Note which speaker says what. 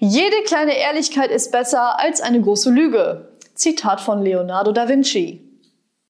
Speaker 1: Jede kleine Ehrlichkeit ist besser als eine große Lüge. Zitat von Leonardo da Vinci.